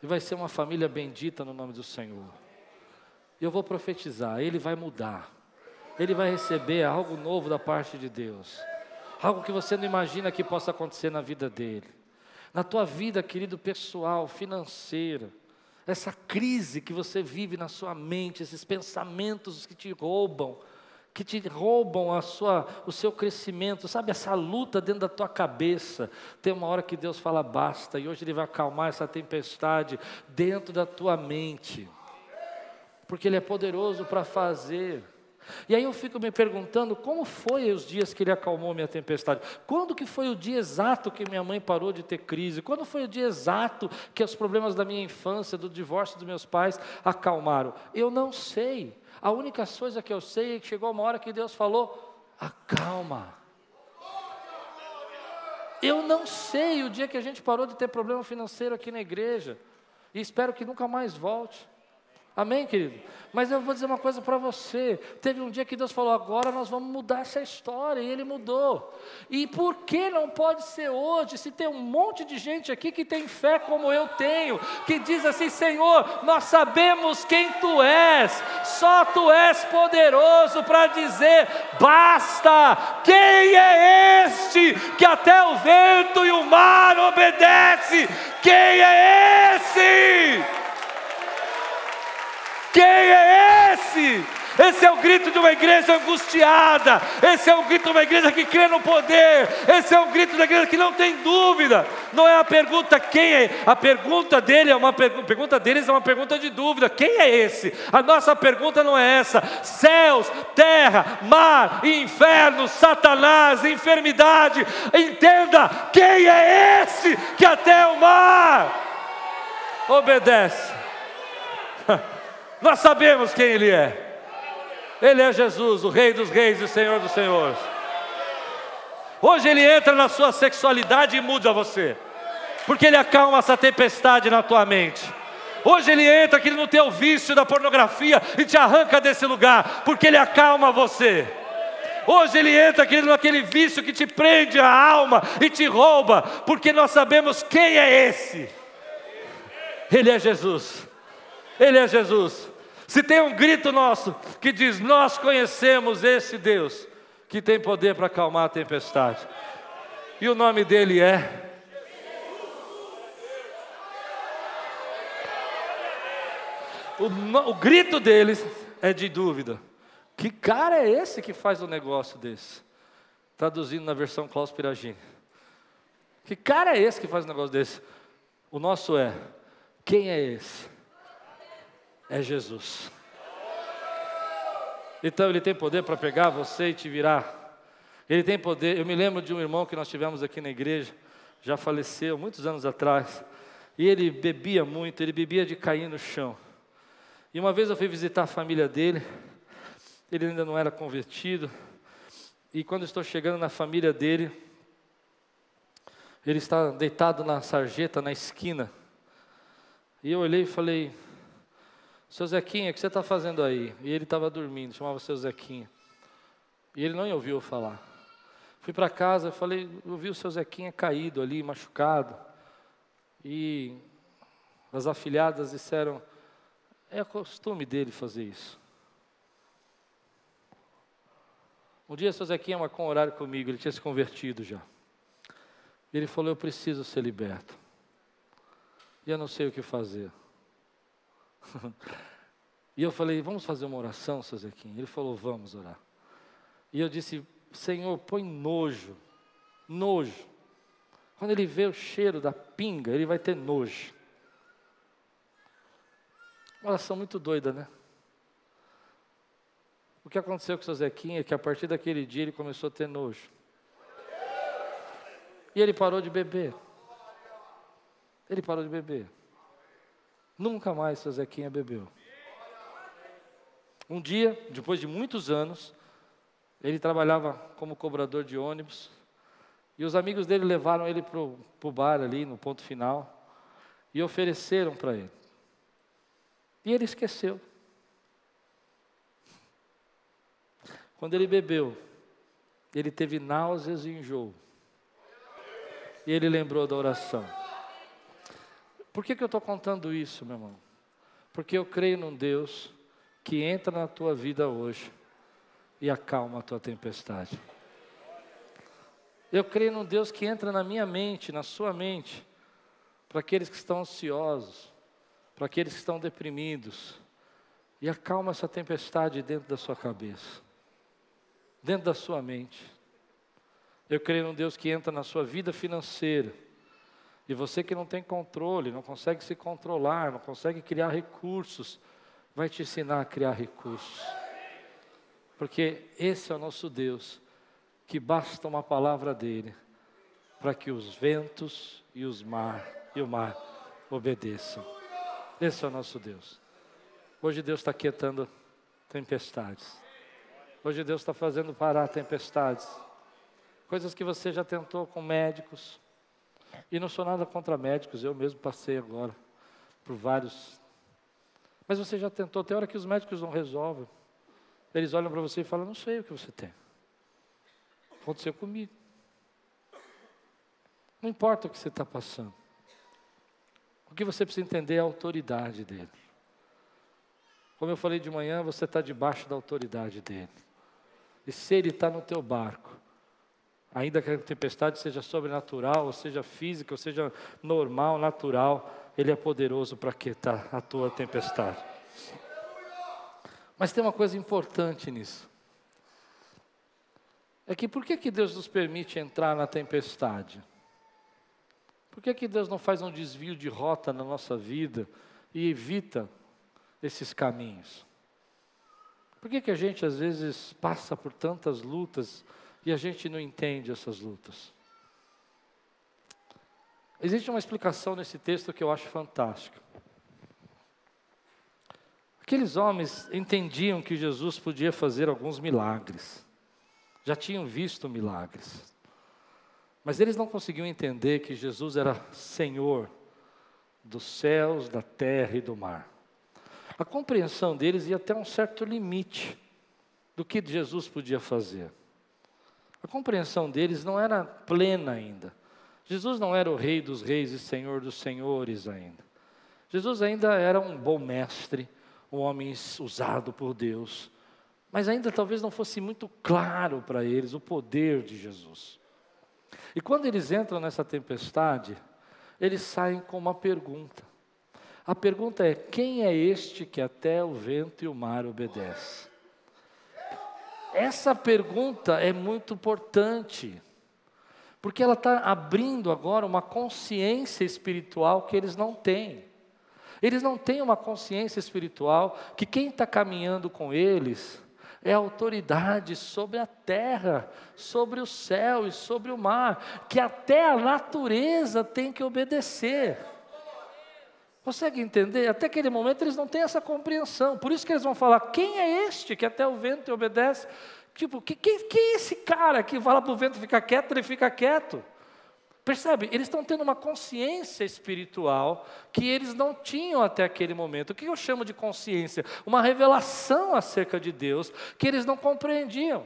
E vai ser uma família bendita no nome do Senhor. Eu vou profetizar, ele vai mudar. Ele vai receber algo novo da parte de Deus. Algo que você não imagina que possa acontecer na vida dele. Na tua vida, querido pessoal, financeira. Essa crise que você vive na sua mente, esses pensamentos que te roubam, que te roubam a sua, o seu crescimento, sabe, essa luta dentro da tua cabeça. Tem uma hora que Deus fala basta, e hoje Ele vai acalmar essa tempestade dentro da tua mente, porque Ele é poderoso para fazer. E aí eu fico me perguntando como foi os dias que ele acalmou minha tempestade. Quando que foi o dia exato que minha mãe parou de ter crise? Quando foi o dia exato que os problemas da minha infância, do divórcio dos meus pais acalmaram? Eu não sei. A única coisa que eu sei é que chegou uma hora que Deus falou: acalma. Eu não sei o dia que a gente parou de ter problema financeiro aqui na igreja. E espero que nunca mais volte. Amém, querido? Mas eu vou dizer uma coisa para você. Teve um dia que Deus falou: agora nós vamos mudar essa história, e Ele mudou. E por que não pode ser hoje, se tem um monte de gente aqui que tem fé como eu tenho, que diz assim: Senhor, nós sabemos quem Tu és, só Tu és poderoso para dizer: basta. Quem é este que até o vento e o mar obedece? Quem é esse? Quem é esse? Esse é o grito de uma igreja angustiada. Esse é o grito de uma igreja que crê no poder. Esse é o grito da igreja que não tem dúvida. Não é a pergunta quem é. A pergunta dele é uma pergunta deles é uma pergunta de dúvida. Quem é esse? A nossa pergunta não é essa. Céus, terra, mar, inferno, Satanás, enfermidade. Entenda quem é esse que até o mar obedece. Nós sabemos quem Ele é. Ele é Jesus, o Rei dos Reis e Senhor dos Senhores. Hoje Ele entra na sua sexualidade e muda você, porque Ele acalma essa tempestade na tua mente. Hoje Ele entra aqui no teu vício da pornografia e te arranca desse lugar, porque Ele acalma você. Hoje Ele entra aqui naquele vício que te prende a alma e te rouba, porque nós sabemos quem é esse. Ele é Jesus. Ele é Jesus. Se tem um grito nosso que diz: Nós conhecemos esse Deus que tem poder para acalmar a tempestade, e o nome dele é. O, o grito deles é de dúvida. Que cara é esse que faz um negócio desse? Traduzindo na versão Klaus Piragini. Que cara é esse que faz um negócio desse? O nosso é: quem é esse? É Jesus. Então ele tem poder para pegar você e te virar. Ele tem poder. Eu me lembro de um irmão que nós tivemos aqui na igreja, já faleceu muitos anos atrás. E ele bebia muito, ele bebia de cair no chão. E uma vez eu fui visitar a família dele, ele ainda não era convertido. E quando estou chegando na família dele, ele está deitado na sarjeta, na esquina. E eu olhei e falei: seu Zequinha, o que você está fazendo aí? E ele estava dormindo, chamava seu Zequinha. E ele não me ouviu falar. Fui para casa, falei, eu vi o seu Zequinha caído ali, machucado. E as afilhadas disseram, é costume dele fazer isso. Um dia seu Zequinha marcou um horário comigo, ele tinha se convertido já. Ele falou, eu preciso ser liberto. E eu não sei o que fazer. e eu falei, vamos fazer uma oração, seu Zequinha? Ele falou, vamos orar. E eu disse, Senhor, põe nojo, nojo. Quando ele vê o cheiro da pinga, ele vai ter nojo. Uma oração muito doida, né? O que aconteceu com o seu Zequinha é que a partir daquele dia ele começou a ter nojo. E ele parou de beber. Ele parou de beber. Nunca mais seu Zequinha bebeu. Um dia, depois de muitos anos, ele trabalhava como cobrador de ônibus, e os amigos dele levaram ele para o bar ali, no ponto final, e ofereceram para ele. E ele esqueceu. Quando ele bebeu, ele teve náuseas e enjoo. E ele lembrou da oração. Por que, que eu estou contando isso, meu irmão? Porque eu creio num Deus que entra na tua vida hoje e acalma a tua tempestade. Eu creio num Deus que entra na minha mente, na sua mente, para aqueles que estão ansiosos, para aqueles que estão deprimidos, e acalma essa tempestade dentro da sua cabeça dentro da sua mente. Eu creio num Deus que entra na sua vida financeira. E você que não tem controle, não consegue se controlar, não consegue criar recursos, vai te ensinar a criar recursos. Porque esse é o nosso Deus, que basta uma palavra dele para que os ventos e os mar e o mar obedeçam. Esse é o nosso Deus. Hoje Deus está quietando tempestades. Hoje Deus está fazendo parar tempestades. Coisas que você já tentou com médicos. E não sou nada contra médicos, eu mesmo passei agora por vários. Mas você já tentou, tem hora que os médicos não resolvem. Eles olham para você e falam: Não sei o que você tem. Aconteceu comigo. Não importa o que você está passando. O que você precisa entender é a autoridade dele. Como eu falei de manhã, você está debaixo da autoridade dele. E se Ele está no teu barco, ainda que a tempestade seja sobrenatural, ou seja física, ou seja normal, natural, Ele é poderoso para quietar a tua tempestade. Mas tem uma coisa importante nisso. É que por que, que Deus nos permite entrar na tempestade? Por que, que Deus não faz um desvio de rota na nossa vida e evita esses caminhos? Por que, que a gente às vezes passa por tantas lutas e a gente não entende essas lutas? Existe uma explicação nesse texto que eu acho fantástica. Aqueles homens entendiam que Jesus podia fazer alguns milagres, já tinham visto milagres, mas eles não conseguiam entender que Jesus era Senhor dos céus, da terra e do mar. A compreensão deles ia até um certo limite do que Jesus podia fazer. A compreensão deles não era plena ainda. Jesus não era o Rei dos Reis e Senhor dos Senhores ainda. Jesus ainda era um bom mestre, um homem usado por Deus, mas ainda talvez não fosse muito claro para eles o poder de Jesus. E quando eles entram nessa tempestade, eles saem com uma pergunta: a pergunta é: quem é este que até o vento e o mar obedece? Essa pergunta é muito importante, porque ela está abrindo agora uma consciência espiritual que eles não têm. Eles não têm uma consciência espiritual que quem está caminhando com eles é autoridade sobre a terra, sobre o céu e sobre o mar, que até a natureza tem que obedecer. Consegue entender? Até aquele momento eles não têm essa compreensão. Por isso que eles vão falar: quem é este que até o vento obedece? Tipo, que, que, que é esse cara que fala para o vento ficar quieto, ele fica quieto? Percebe? Eles estão tendo uma consciência espiritual que eles não tinham até aquele momento. O que eu chamo de consciência? Uma revelação acerca de Deus que eles não compreendiam.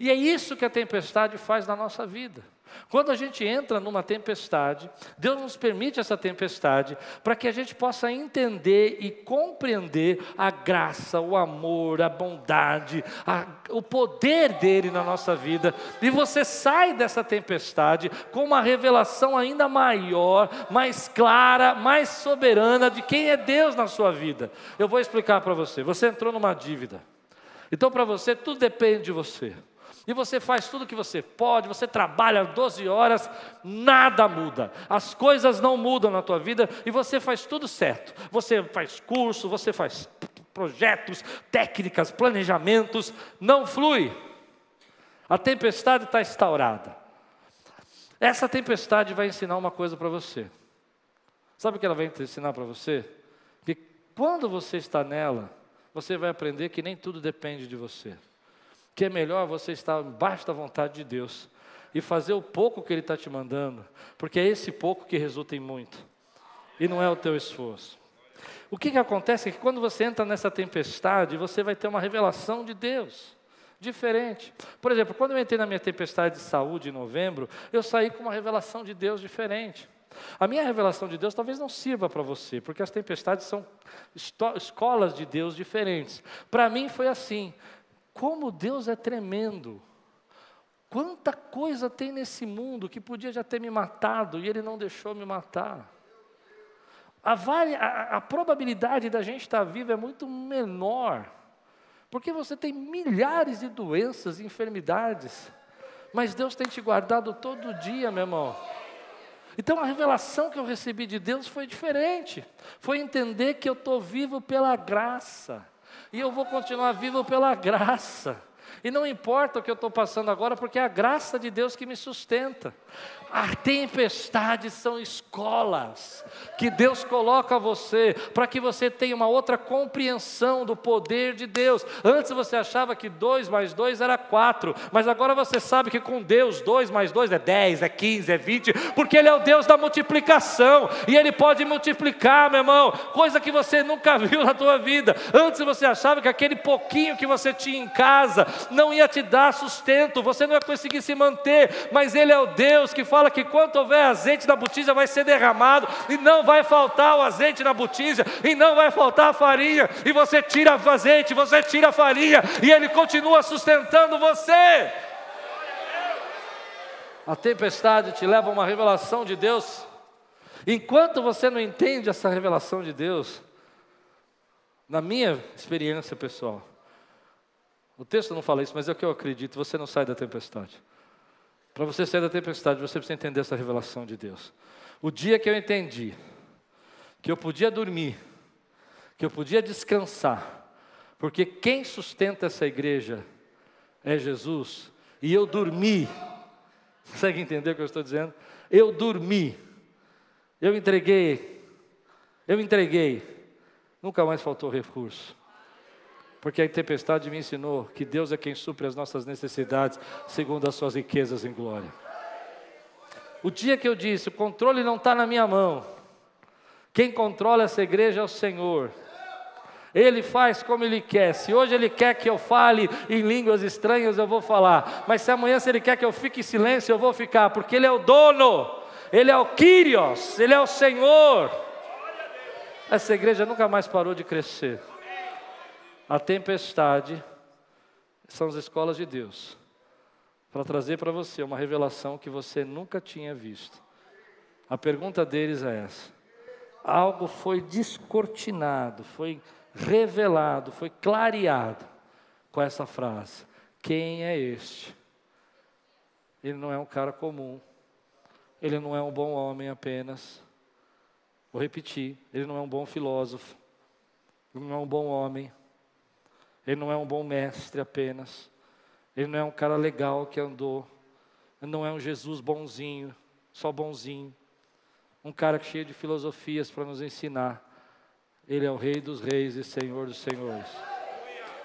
E é isso que a tempestade faz na nossa vida. Quando a gente entra numa tempestade, Deus nos permite essa tempestade para que a gente possa entender e compreender a graça, o amor, a bondade, a, o poder dele na nossa vida. E você sai dessa tempestade com uma revelação ainda maior, mais clara, mais soberana de quem é Deus na sua vida. Eu vou explicar para você. Você entrou numa dívida. Então, para você, tudo depende de você e você faz tudo o que você pode, você trabalha 12 horas, nada muda, as coisas não mudam na tua vida e você faz tudo certo. Você faz curso, você faz projetos, técnicas, planejamentos, não flui. A tempestade está instaurada. Essa tempestade vai ensinar uma coisa para você. Sabe o que ela vai ensinar para você? Que quando você está nela, você vai aprender que nem tudo depende de você que é melhor você estar embaixo da vontade de Deus e fazer o pouco que Ele está te mandando, porque é esse pouco que resulta em muito. e não é o teu esforço. O que, que acontece é que quando você entra nessa tempestade, você vai ter uma revelação de Deus diferente. Por exemplo, quando eu entrei na minha tempestade de saúde em novembro, eu saí com uma revelação de Deus diferente. A minha revelação de Deus talvez não sirva para você, porque as tempestades são escolas de Deus diferentes. Para mim foi assim: como Deus é tremendo. Quanta coisa tem nesse mundo que podia já ter me matado e Ele não deixou me matar. A, a, a probabilidade da gente estar vivo é muito menor, porque você tem milhares de doenças e enfermidades, mas Deus tem te guardado todo dia, meu irmão. Então a revelação que eu recebi de Deus foi diferente. Foi entender que eu estou vivo pela graça. E eu vou continuar vivo pela graça. E não importa o que eu estou passando agora, porque é a graça de Deus que me sustenta. A tempestades são escolas que Deus coloca a você para que você tenha uma outra compreensão do poder de Deus. Antes você achava que dois mais dois era quatro, mas agora você sabe que com Deus dois mais dois é dez, é quinze, é vinte, porque Ele é o Deus da multiplicação e Ele pode multiplicar, meu irmão, coisa que você nunca viu na tua vida. Antes você achava que aquele pouquinho que você tinha em casa não ia te dar sustento, você não ia conseguir se manter, mas Ele é o Deus que fala fala que quando houver azeite na botija vai ser derramado, e não vai faltar o azeite na botija, e não vai faltar a farinha, e você tira o azeite, você tira a farinha, e ele continua sustentando você. A tempestade te leva a uma revelação de Deus. Enquanto você não entende essa revelação de Deus, na minha experiência pessoal, o texto não fala isso, mas é o que eu acredito, você não sai da tempestade. Para você sair da tempestade, você precisa entender essa revelação de Deus. O dia que eu entendi que eu podia dormir, que eu podia descansar, porque quem sustenta essa igreja é Jesus, e eu dormi. Consegue entender o que eu estou dizendo? Eu dormi. Eu entreguei. Eu entreguei. Nunca mais faltou recurso porque a tempestade me ensinou que Deus é quem supre as nossas necessidades segundo as suas riquezas em glória. O dia que eu disse, o controle não está na minha mão, quem controla essa igreja é o Senhor. Ele faz como Ele quer. Se hoje Ele quer que eu fale em línguas estranhas, eu vou falar. Mas se amanhã, se Ele quer que eu fique em silêncio, eu vou ficar, porque Ele é o dono, Ele é o Kyrios, Ele é o Senhor. Essa igreja nunca mais parou de crescer. A tempestade são as escolas de Deus para trazer para você uma revelação que você nunca tinha visto. A pergunta deles é essa: algo foi descortinado, foi revelado, foi clareado com essa frase: Quem é este? Ele não é um cara comum, ele não é um bom homem apenas. Vou repetir: ele não é um bom filósofo, ele não é um bom homem, ele não é um bom mestre apenas. Ele não é um cara legal que andou. Ele não é um Jesus bonzinho, só bonzinho. Um cara cheio de filosofias para nos ensinar. Ele é o Rei dos Reis e Senhor dos Senhores.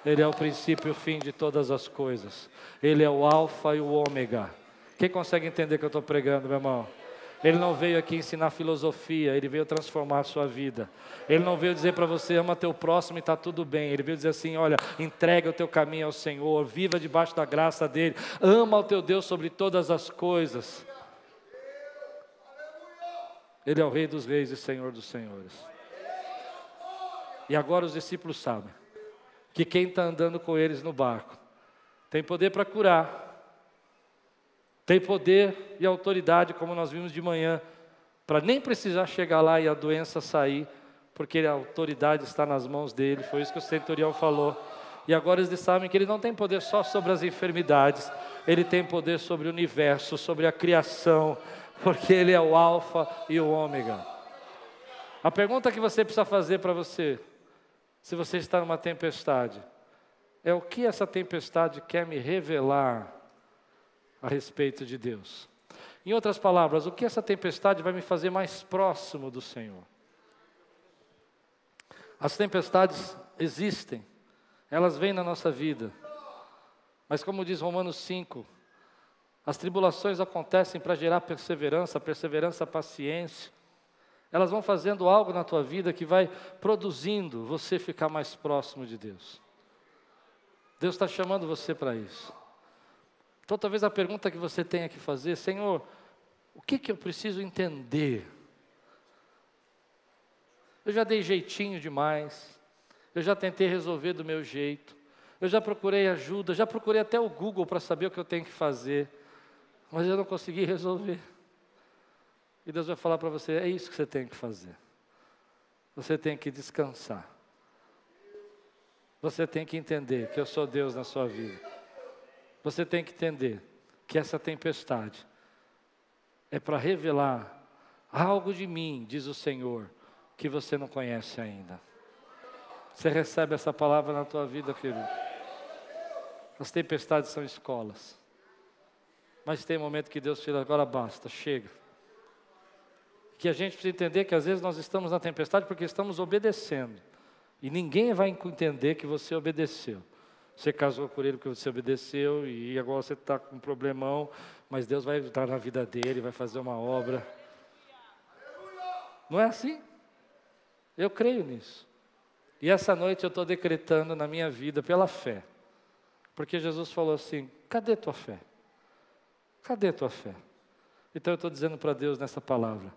Ele é o princípio e o fim de todas as coisas. Ele é o Alfa e o Ômega. Quem consegue entender o que eu estou pregando, meu irmão? Ele não veio aqui ensinar filosofia, ele veio transformar a sua vida. Ele não veio dizer para você, ama teu próximo e está tudo bem. Ele veio dizer assim: olha, entrega o teu caminho ao Senhor, viva debaixo da graça dele, ama o teu Deus sobre todas as coisas. Ele é o Rei dos Reis e Senhor dos Senhores. E agora os discípulos sabem que quem está andando com eles no barco tem poder para curar, tem poder e autoridade, como nós vimos de manhã, para nem precisar chegar lá e a doença sair, porque a autoridade está nas mãos dele. Foi isso que o centurião falou. E agora eles sabem que ele não tem poder só sobre as enfermidades, ele tem poder sobre o universo, sobre a criação, porque ele é o Alfa e o Ômega. A pergunta que você precisa fazer para você, se você está numa tempestade, é o que essa tempestade quer me revelar a respeito de Deus. Em outras palavras, o que essa tempestade vai me fazer mais próximo do Senhor? As tempestades existem, elas vêm na nossa vida, mas como diz Romanos 5, as tribulações acontecem para gerar perseverança, perseverança, paciência. Elas vão fazendo algo na tua vida que vai produzindo você ficar mais próximo de Deus. Deus está chamando você para isso. Então, talvez a pergunta que você tenha que fazer, Senhor, o que, que eu preciso entender? Eu já dei jeitinho demais, eu já tentei resolver do meu jeito, eu já procurei ajuda, já procurei até o Google para saber o que eu tenho que fazer, mas eu não consegui resolver. E Deus vai falar para você: é isso que você tem que fazer. Você tem que descansar. Você tem que entender que eu sou Deus na sua vida. Você tem que entender que essa tempestade é para revelar algo de mim, diz o Senhor, que você não conhece ainda. Você recebe essa palavra na tua vida, querido. As tempestades são escolas. Mas tem momento que Deus fala, agora basta, chega. Que a gente precisa entender que às vezes nós estamos na tempestade porque estamos obedecendo. E ninguém vai entender que você obedeceu. Você casou com ele porque você obedeceu e agora você está com um problemão, mas Deus vai entrar na vida dele, vai fazer uma obra. Não é assim? Eu creio nisso. E essa noite eu estou decretando na minha vida pela fé. Porque Jesus falou assim: cadê tua fé? Cadê tua fé? Então eu estou dizendo para Deus nessa palavra: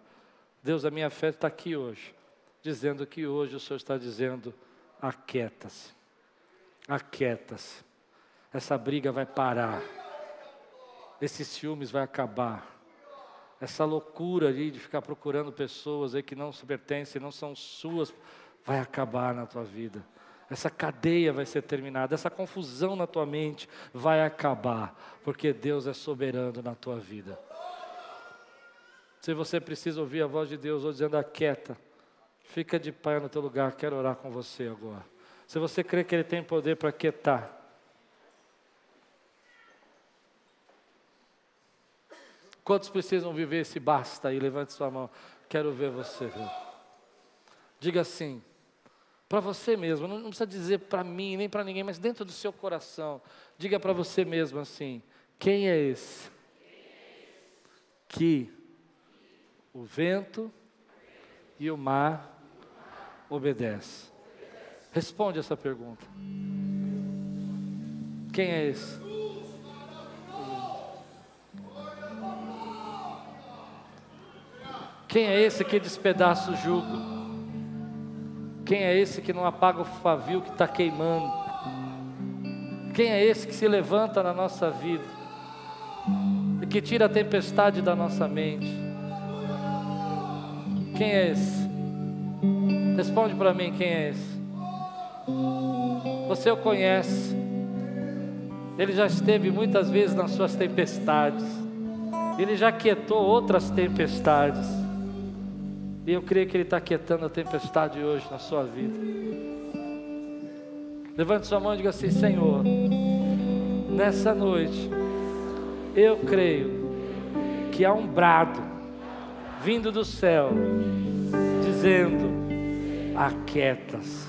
Deus, a minha fé está aqui hoje, dizendo que hoje o Senhor está dizendo: aquieta-se, aquieta-se. Essa briga vai parar, esses ciúmes vai acabar, essa loucura ali de ficar procurando pessoas aí que não se pertencem, não são suas, vai acabar na tua vida. Essa cadeia vai ser terminada, essa confusão na tua mente vai acabar, porque Deus é soberano na tua vida. Se você precisa ouvir a voz de Deus ou dizendo aquieta, fica de pé no teu lugar, quero orar com você agora. Se você crê que Ele tem poder para quietar, Quantos precisam viver esse basta aí? Levante sua mão. Quero ver você. Diga assim, para você mesmo, não, precisa dizer para mim, nem para ninguém, mas dentro do seu coração. Diga para você mesmo assim: quem é esse? Que o vento e o mar obedecem. Responde essa pergunta. Quem é esse? Quem é esse que despedaça o jugo? Quem é esse que não apaga o pavio que está queimando? Quem é esse que se levanta na nossa vida e que tira a tempestade da nossa mente? Quem é esse? Responde para mim quem é esse. Você o conhece. Ele já esteve muitas vezes nas suas tempestades. Ele já quietou outras tempestades. E eu creio que Ele está quietando a tempestade hoje na sua vida. Levante sua mão e diga assim: Senhor, nessa noite, eu creio que há um brado vindo do céu, dizendo: Aquietas,